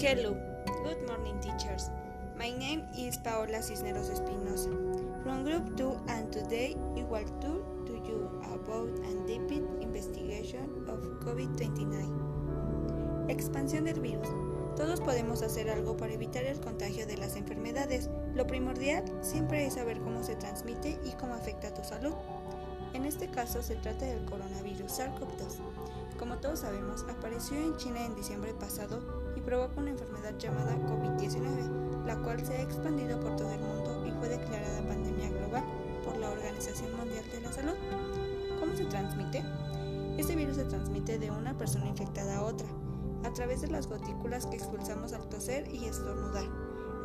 Hello, good morning teachers. My name is Paola Cisneros Espinosa from Group 2 and today I will talk to you about a deep investigation of COVID-29. Expansión del virus. Todos podemos hacer algo para evitar el contagio de las enfermedades. Lo primordial siempre es saber cómo se transmite y cómo afecta a tu salud. En este caso se trata del coronavirus SARS-CoV-2. Como todos sabemos, apareció en China en diciembre pasado y provoca una enfermedad llamada COVID-19, la cual se ha expandido por todo el mundo y fue declarada pandemia global por la Organización Mundial de la Salud. ¿Cómo se transmite? Este virus se transmite de una persona infectada a otra, a través de las gotículas que expulsamos al toser y estornudar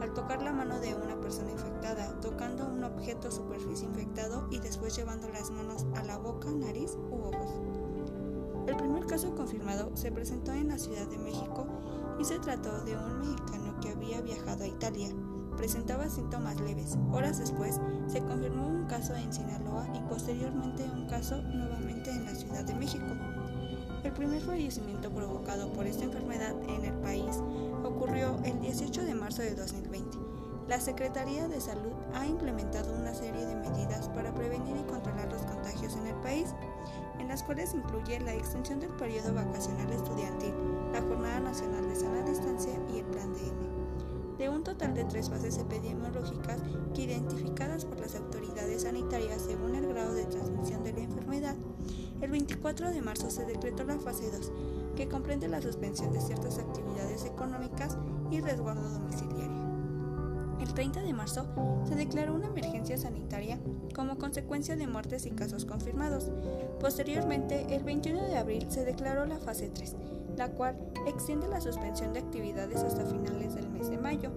al tocar la mano de una persona infectada, tocando un objeto superficie infectado y después llevando las manos a la boca, nariz u ojos. El primer caso confirmado se presentó en la Ciudad de México y se trató de un mexicano que había viajado a Italia. Presentaba síntomas leves. Horas después se confirmó un caso en Sinaloa y posteriormente un caso nuevamente en la Ciudad de México. El primer fallecimiento provocado por esta enfermedad en el país ocurrió el 18 de marzo de 2020. La Secretaría de Salud ha implementado una serie de medidas para prevenir y controlar los contagios en el país, las cuales incluye la extensión del periodo vacacional estudiantil, la Jornada Nacional de Sana Distancia y el Plan DM. De un total de tres fases epidemiológicas que identificadas por las autoridades sanitarias según el grado de transmisión de la enfermedad, el 24 de marzo se decretó la fase 2, que comprende la suspensión de ciertas actividades económicas y resguardo domiciliario. El 30 de marzo se declaró una emergencia sanitaria como consecuencia de muertes y casos confirmados. Posteriormente, el 21 de abril se declaró la fase 3, la cual extiende la suspensión de actividades hasta finales del mes de mayo.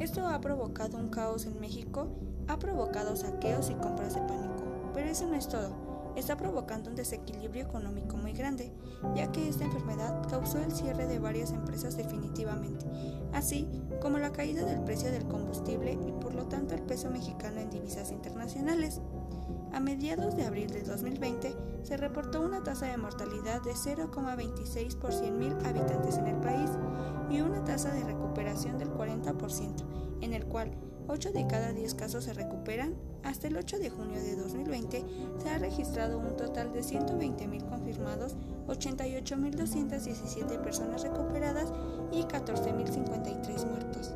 Esto ha provocado un caos en México, ha provocado saqueos y compras de pánico. Pero eso no es todo está provocando un desequilibrio económico muy grande, ya que esta enfermedad causó el cierre de varias empresas definitivamente, así como la caída del precio del combustible y por lo tanto el peso mexicano en divisas internacionales. A mediados de abril de 2020 se reportó una tasa de mortalidad de 0,26 por 100.000 habitantes en el país y una tasa de recuperación del 40%, en el cual 8 de cada 10 casos se recuperan. Hasta el 8 de junio de 2020 se ha registrado un total de 120.000 confirmados, 88.217 personas recuperadas y 14.053 muertos.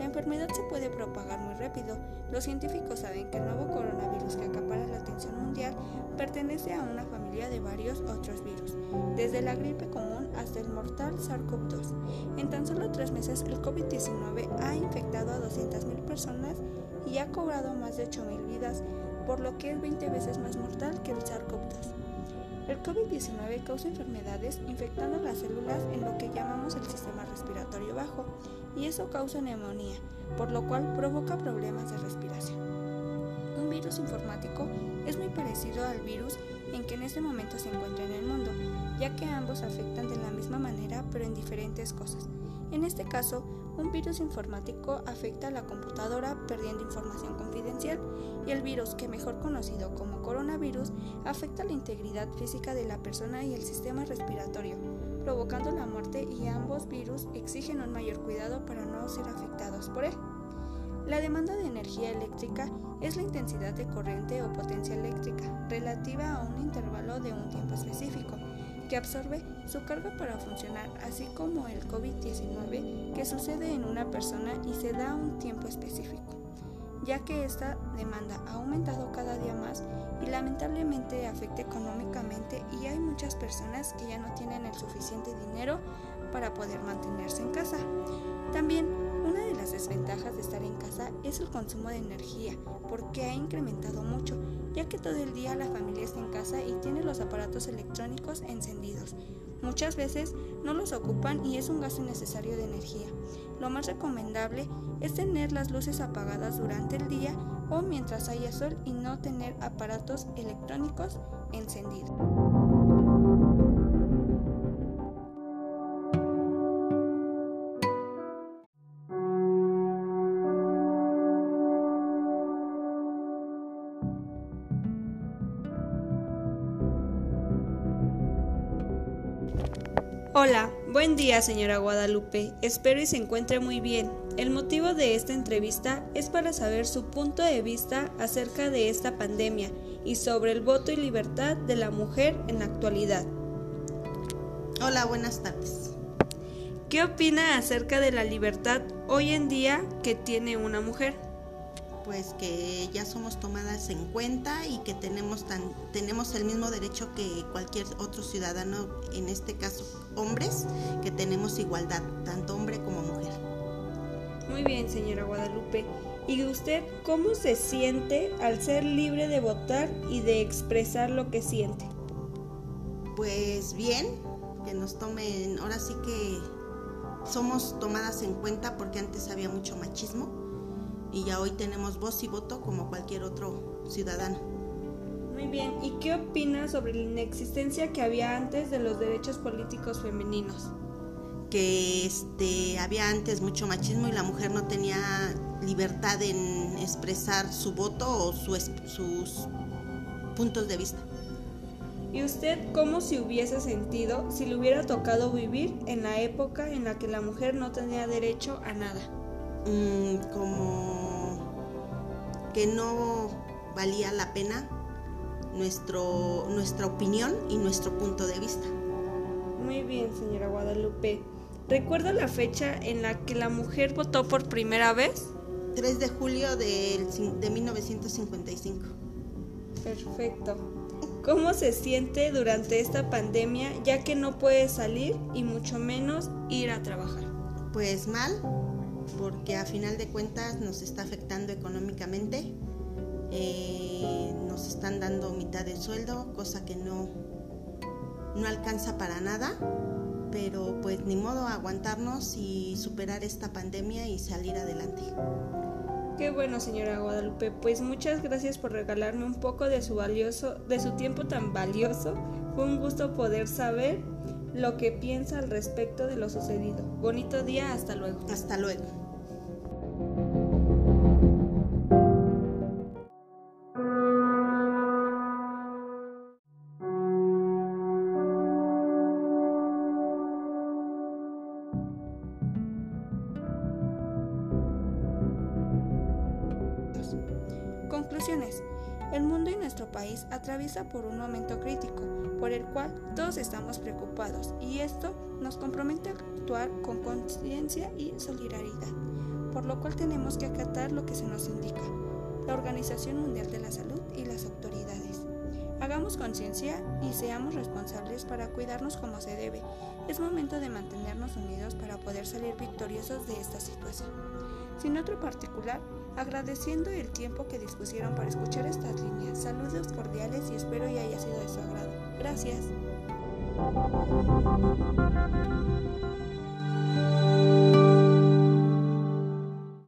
La enfermedad se puede propagar muy rápido. Los científicos saben que el nuevo coronavirus que acapara la atención mundial pertenece a una familia de varios otros virus, desde la gripe común hasta el mortal SARS-CoV-2. En tan solo tres meses, el COVID-19 ha infectado a 200.000 personas y ha cobrado más de 8.000 vidas, por lo que es 20 veces más mortal que el SARS-CoV-2. El COVID-19 causa enfermedades infectando las células en lo que llamamos el sistema respiratorio bajo y eso causa neumonía, por lo cual provoca problemas de respiración. Un virus informático es muy parecido al virus en que en este momento se encuentra en el mundo, ya que ambos afectan de la misma manera pero en diferentes cosas. En este caso, un virus informático afecta a la computadora perdiendo información confidencial y el virus, que mejor conocido como coronavirus, afecta la integridad física de la persona y el sistema respiratorio, provocando la muerte y ambos virus exigen un mayor cuidado para no ser afectados por él. La demanda de energía eléctrica es la intensidad de corriente o potencia eléctrica relativa a un intervalo de un tiempo específico que absorbe su carga para funcionar, así como el COVID-19 que sucede en una persona y se da un tiempo específico, ya que esta demanda ha aumentado cada día más y lamentablemente afecta económicamente y hay muchas personas que ya no tienen el suficiente dinero para poder mantenerse en casa. También una de las desventajas de estar en casa es el consumo de energía, porque ha incrementado mucho ya que todo el día la familia está en casa y tiene los aparatos electrónicos encendidos. Muchas veces no los ocupan y es un gasto innecesario de energía. Lo más recomendable es tener las luces apagadas durante el día o mientras haya sol y no tener aparatos electrónicos encendidos. Hola, buen día señora Guadalupe, espero y se encuentre muy bien. El motivo de esta entrevista es para saber su punto de vista acerca de esta pandemia y sobre el voto y libertad de la mujer en la actualidad. Hola, buenas tardes. ¿Qué opina acerca de la libertad hoy en día que tiene una mujer? Pues que ya somos tomadas en cuenta y que tenemos tan tenemos el mismo derecho que cualquier otro ciudadano, en este caso hombres, que tenemos igualdad, tanto hombre como mujer. Muy bien, señora Guadalupe. ¿Y usted cómo se siente al ser libre de votar y de expresar lo que siente? Pues bien, que nos tomen, ahora sí que somos tomadas en cuenta porque antes había mucho machismo y ya hoy tenemos voz y voto como cualquier otro ciudadano. Muy bien, ¿y qué opinas sobre la inexistencia que había antes de los derechos políticos femeninos? Que este, había antes mucho machismo y la mujer no tenía libertad en expresar su voto o sus puntos de vista. ¿Y usted cómo se hubiese sentido si le hubiera tocado vivir en la época en la que la mujer no tenía derecho a nada? Mm, como que no valía la pena nuestro, nuestra opinión y nuestro punto de vista. Muy bien, señora Guadalupe. ¿Recuerda la fecha en la que la mujer votó por primera vez? 3 de julio de, de 1955. Perfecto. ¿Cómo se siente durante esta pandemia ya que no puede salir y mucho menos ir a trabajar? Pues mal, porque a final de cuentas nos está afectando económicamente. Eh, nos están dando mitad del sueldo, cosa que no, no alcanza para nada, pero pues ni modo aguantarnos y superar esta pandemia y salir adelante. Qué bueno, señora Guadalupe. Pues muchas gracias por regalarme un poco de su valioso, de su tiempo tan valioso. Fue un gusto poder saber lo que piensa al respecto de lo sucedido. Bonito día, hasta luego. Hasta luego. Conclusiones. El mundo y nuestro país atraviesa por un momento crítico, por el cual todos estamos preocupados y esto nos compromete a actuar con conciencia y solidaridad, por lo cual tenemos que acatar lo que se nos indica, la Organización Mundial de la Salud y las autoridades. Hagamos conciencia y seamos responsables para cuidarnos como se debe. Es momento de mantenernos unidos para poder salir victoriosos de esta situación. Sin otro particular, agradeciendo el tiempo que dispusieron para escuchar estas líneas. Saludos cordiales y espero y haya sido de su agrado. Gracias.